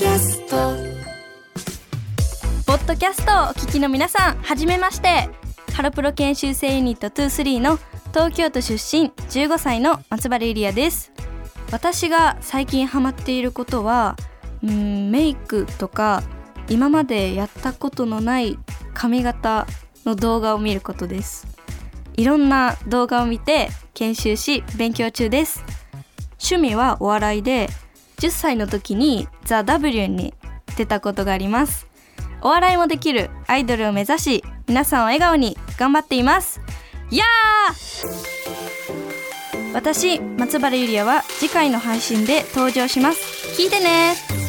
キャスト。ポッドキャストをお聞きの皆さんはじめまして。ハロプロ研修生ユニット23の東京都出身15歳の松原ゆりやです。私が最近ハマっていることはんメイクとか今までやったことのない髪型の動画を見ることです。いろんな動画を見て研修し勉強中です。趣味はお笑いで10歳の時にザ・ W に出たことがあります。お笑いもできるアイドルを目指し皆さんを笑顔に頑張っています。やー！私松原ゆりやは次回の配信で登場します。聞いてね